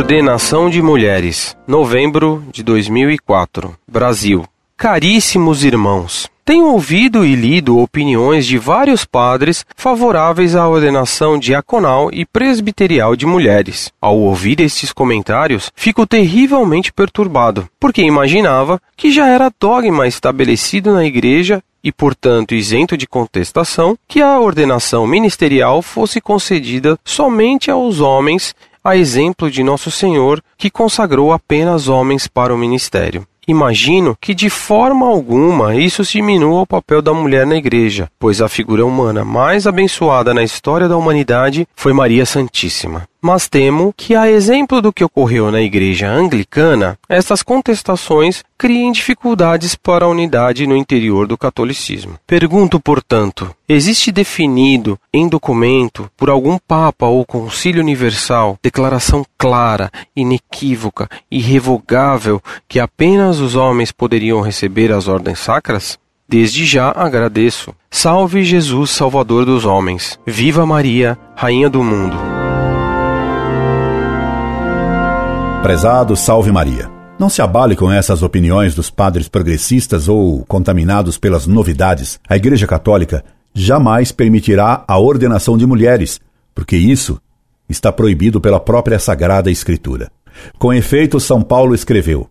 Ordenação de Mulheres, novembro de 2004, Brasil. Caríssimos irmãos, tenho ouvido e lido opiniões de vários padres favoráveis à ordenação diaconal e presbiterial de mulheres. Ao ouvir estes comentários, fico terrivelmente perturbado, porque imaginava que já era dogma estabelecido na Igreja e, portanto, isento de contestação, que a ordenação ministerial fosse concedida somente aos homens, a exemplo de Nosso Senhor, que consagrou apenas homens para o ministério. Imagino que de forma alguma isso diminua o papel da mulher na igreja, pois a figura humana mais abençoada na história da humanidade foi Maria Santíssima. Mas temo que, a exemplo do que ocorreu na igreja anglicana, estas contestações criem dificuldades para a unidade no interior do catolicismo. Pergunto, portanto, existe definido em documento por algum Papa ou Concílio Universal declaração clara, inequívoca, irrevogável que apenas os homens poderiam receber as ordens sacras? Desde já agradeço. Salve Jesus, Salvador dos homens. Viva Maria, Rainha do mundo. Prezado Salve Maria. Não se abale com essas opiniões dos padres progressistas ou contaminados pelas novidades. A Igreja Católica jamais permitirá a ordenação de mulheres, porque isso está proibido pela própria Sagrada Escritura. Com efeito, São Paulo escreveu: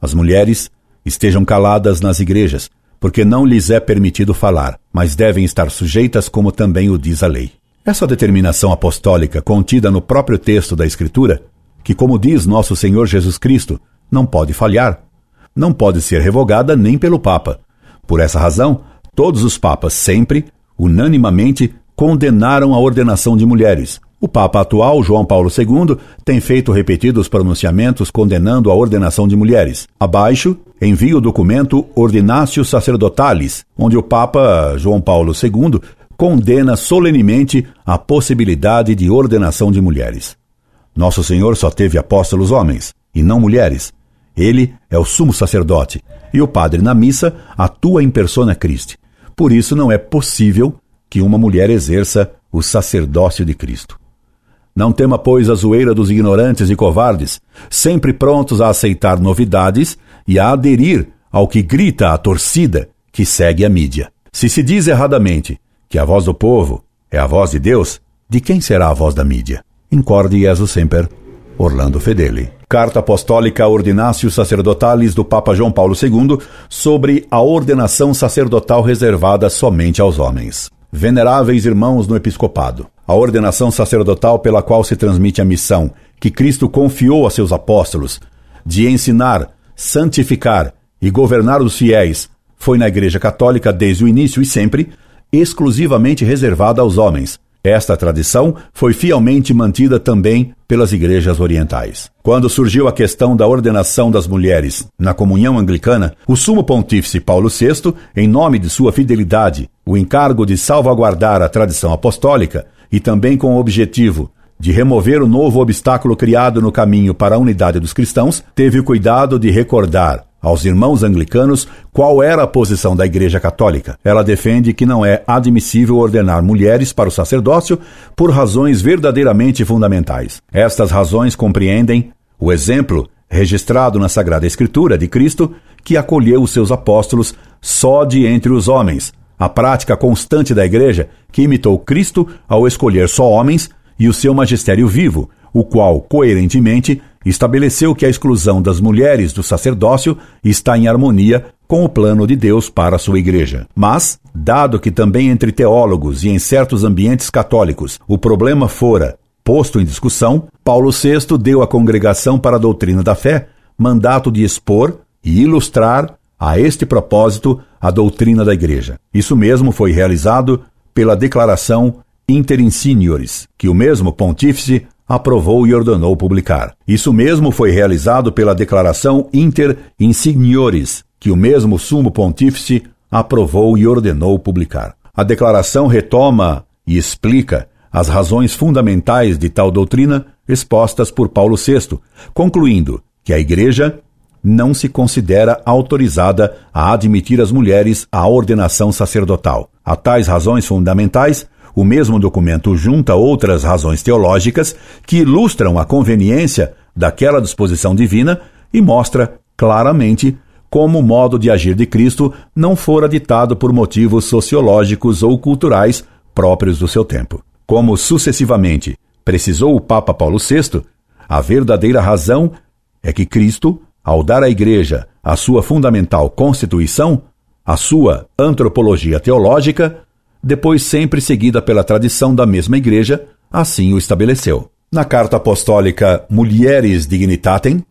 As mulheres estejam caladas nas igrejas, porque não lhes é permitido falar, mas devem estar sujeitas, como também o diz a lei. Essa determinação apostólica, contida no próprio texto da Escritura, que, como diz nosso Senhor Jesus Cristo, não pode falhar, não pode ser revogada nem pelo Papa. Por essa razão, todos os papas sempre, unanimamente, condenaram a ordenação de mulheres. O Papa atual, João Paulo II, tem feito repetidos pronunciamentos condenando a ordenação de mulheres. Abaixo, envio o documento Ordinatio Sacerdotalis, onde o Papa João Paulo II condena solenemente a possibilidade de ordenação de mulheres. Nosso Senhor só teve apóstolos homens, e não mulheres. Ele é o sumo sacerdote, e o padre na missa atua em persona Christi. Por isso não é possível que uma mulher exerça o sacerdócio de Cristo. Não tema, pois, a zoeira dos ignorantes e covardes, sempre prontos a aceitar novidades e a aderir ao que grita a torcida que segue a mídia. Se se diz erradamente que a voz do povo é a voz de Deus, de quem será a voz da mídia? Incorde Jesus Semper, Orlando Fedeli. Carta Apostólica Ordinácio Sacerdotalis do Papa João Paulo II sobre a ordenação sacerdotal reservada somente aos homens. Veneráveis irmãos no episcopado, a ordenação sacerdotal pela qual se transmite a missão que Cristo confiou a seus apóstolos de ensinar, santificar e governar os fiéis foi na Igreja Católica desde o início e sempre exclusivamente reservada aos homens esta tradição foi fielmente mantida também pelas igrejas orientais. Quando surgiu a questão da ordenação das mulheres na comunhão anglicana, o sumo pontífice Paulo VI, em nome de sua fidelidade, o encargo de salvaguardar a tradição apostólica e também com o objetivo de remover o novo obstáculo criado no caminho para a unidade dos cristãos, teve o cuidado de recordar aos irmãos anglicanos qual era a posição da Igreja Católica. Ela defende que não é admissível ordenar mulheres para o sacerdócio por razões verdadeiramente fundamentais. Estas razões compreendem o exemplo registrado na Sagrada Escritura de Cristo, que acolheu os seus apóstolos só de entre os homens, a prática constante da Igreja, que imitou Cristo ao escolher só homens, e o seu magistério vivo, o qual, coerentemente, estabeleceu que a exclusão das mulheres do sacerdócio está em harmonia com o plano de Deus para sua igreja. Mas, dado que também entre teólogos e em certos ambientes católicos o problema fora posto em discussão, Paulo VI deu à congregação para a doutrina da fé mandato de expor e ilustrar a este propósito a doutrina da igreja. Isso mesmo foi realizado pela declaração Inter Insignores, que o mesmo pontífice aprovou e ordenou publicar. Isso mesmo foi realizado pela Declaração Inter Insignores, que o mesmo Sumo Pontífice aprovou e ordenou publicar. A declaração retoma e explica as razões fundamentais de tal doutrina expostas por Paulo VI, concluindo que a Igreja não se considera autorizada a admitir as mulheres à ordenação sacerdotal. A tais razões fundamentais, o mesmo documento junta outras razões teológicas que ilustram a conveniência daquela disposição divina e mostra claramente como o modo de agir de Cristo não fora ditado por motivos sociológicos ou culturais próprios do seu tempo. Como sucessivamente precisou o Papa Paulo VI, a verdadeira razão é que Cristo, ao dar à Igreja a sua fundamental constituição, a sua antropologia teológica, depois sempre seguida pela tradição da mesma Igreja, assim o estabeleceu. Na carta apostólica Mulieres Dignitatem,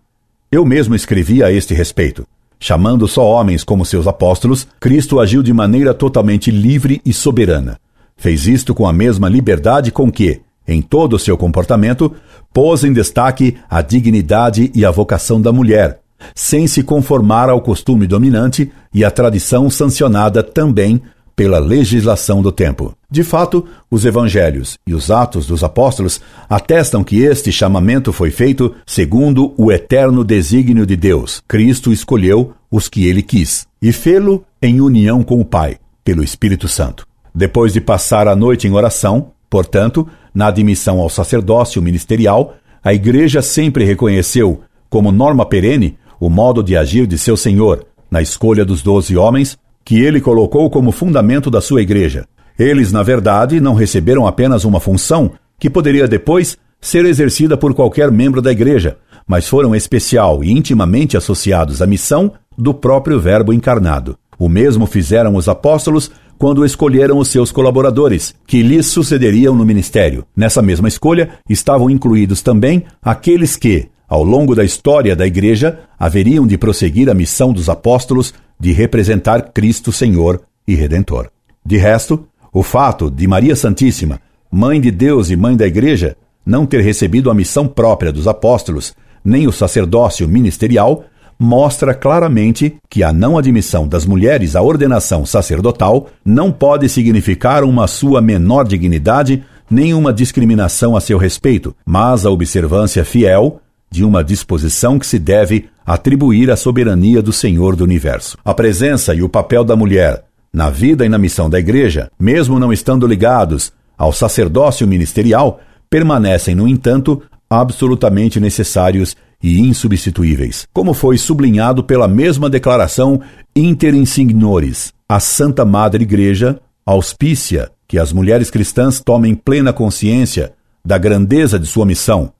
eu mesmo escrevi a este respeito. Chamando só homens como seus apóstolos, Cristo agiu de maneira totalmente livre e soberana. Fez isto com a mesma liberdade com que, em todo o seu comportamento, pôs em destaque a dignidade e a vocação da mulher, sem se conformar ao costume dominante e à tradição sancionada também pela legislação do tempo. De fato, os evangelhos e os atos dos apóstolos atestam que este chamamento foi feito segundo o eterno desígnio de Deus. Cristo escolheu os que ele quis e fê-lo em união com o Pai, pelo Espírito Santo. Depois de passar a noite em oração, portanto, na admissão ao sacerdócio ministerial, a Igreja sempre reconheceu como norma perene o modo de agir de seu Senhor na escolha dos doze homens que ele colocou como fundamento da sua igreja. Eles, na verdade, não receberam apenas uma função que poderia depois ser exercida por qualquer membro da igreja, mas foram especial e intimamente associados à missão do próprio Verbo encarnado. O mesmo fizeram os apóstolos quando escolheram os seus colaboradores, que lhes sucederiam no ministério. Nessa mesma escolha estavam incluídos também aqueles que, ao longo da história da Igreja, haveriam de prosseguir a missão dos apóstolos de representar Cristo Senhor e Redentor. De resto, o fato de Maria Santíssima, Mãe de Deus e Mãe da Igreja, não ter recebido a missão própria dos apóstolos, nem o sacerdócio ministerial, mostra claramente que a não admissão das mulheres à ordenação sacerdotal não pode significar uma sua menor dignidade nem uma discriminação a seu respeito, mas a observância fiel de uma disposição que se deve atribuir à soberania do Senhor do universo. A presença e o papel da mulher na vida e na missão da Igreja, mesmo não estando ligados ao sacerdócio ministerial, permanecem, no entanto, absolutamente necessários e insubstituíveis, como foi sublinhado pela mesma declaração Inter Insignores. A Santa Madre Igreja auspicia que as mulheres cristãs tomem plena consciência da grandeza de sua missão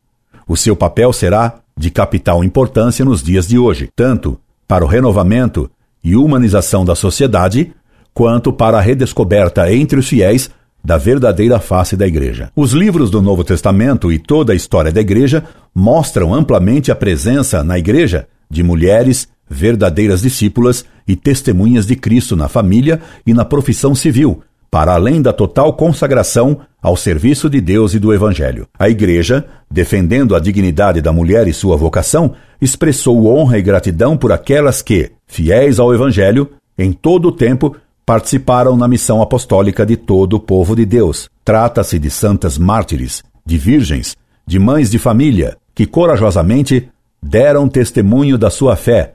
o seu papel será de capital importância nos dias de hoje, tanto para o renovamento e humanização da sociedade, quanto para a redescoberta entre os fiéis da verdadeira face da Igreja. Os livros do Novo Testamento e toda a história da Igreja mostram amplamente a presença na Igreja de mulheres verdadeiras discípulas e testemunhas de Cristo na família e na profissão civil, para além da total consagração ao serviço de Deus e do Evangelho. A Igreja, defendendo a dignidade da mulher e sua vocação, expressou honra e gratidão por aquelas que, fiéis ao Evangelho, em todo o tempo participaram na missão apostólica de todo o povo de Deus. Trata-se de santas mártires, de virgens, de mães de família, que corajosamente deram testemunho da sua fé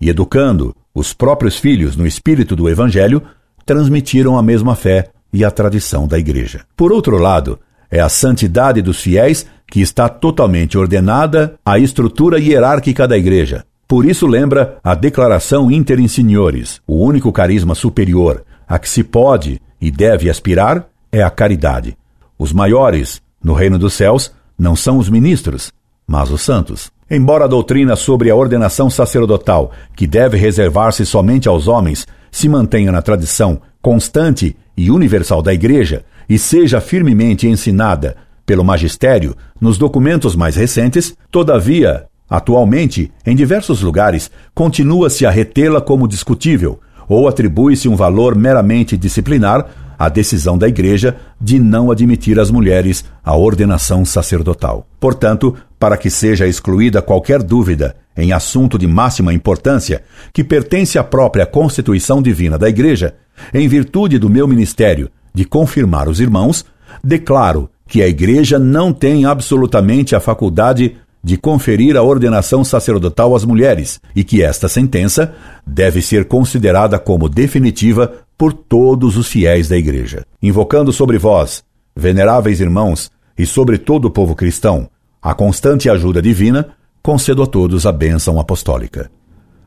e, educando os próprios filhos no espírito do Evangelho, transmitiram a mesma fé e a tradição da Igreja. Por outro lado, é a santidade dos fiéis que está totalmente ordenada à estrutura hierárquica da Igreja. Por isso lembra a declaração Inter Insignores, o único carisma superior a que se pode e deve aspirar é a caridade. Os maiores no reino dos céus não são os ministros, mas os santos. Embora a doutrina sobre a ordenação sacerdotal, que deve reservar-se somente aos homens, se mantenha na tradição constante e universal da Igreja e seja firmemente ensinada pelo magistério nos documentos mais recentes, todavia, atualmente, em diversos lugares, continua-se a retê-la como discutível ou atribui-se um valor meramente disciplinar à decisão da Igreja de não admitir as mulheres à ordenação sacerdotal. Portanto, para que seja excluída qualquer dúvida em assunto de máxima importância que pertence à própria Constituição Divina da Igreja, em virtude do meu ministério de confirmar os irmãos, declaro que a Igreja não tem absolutamente a faculdade de conferir a ordenação sacerdotal às mulheres e que esta sentença deve ser considerada como definitiva por todos os fiéis da Igreja. Invocando sobre vós, veneráveis irmãos, e sobre todo o povo cristão, a constante ajuda divina, concedo a todos a bênção apostólica.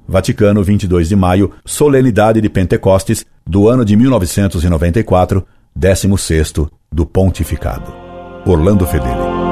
Vaticano, 22 de maio, solenidade de Pentecostes, do ano de 1994, 16 do pontificado. Orlando Fedeli.